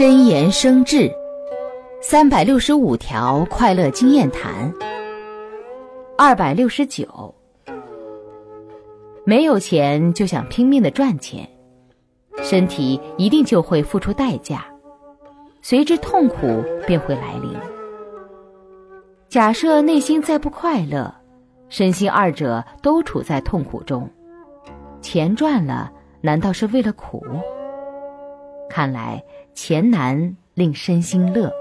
真言生智，三百六十五条快乐经验谈。二百六十九，没有钱就想拼命的赚钱，身体一定就会付出代价，随之痛苦便会来临。假设内心再不快乐，身心二者都处在痛苦中，钱赚了，难道是为了苦？看来钱难令身心乐。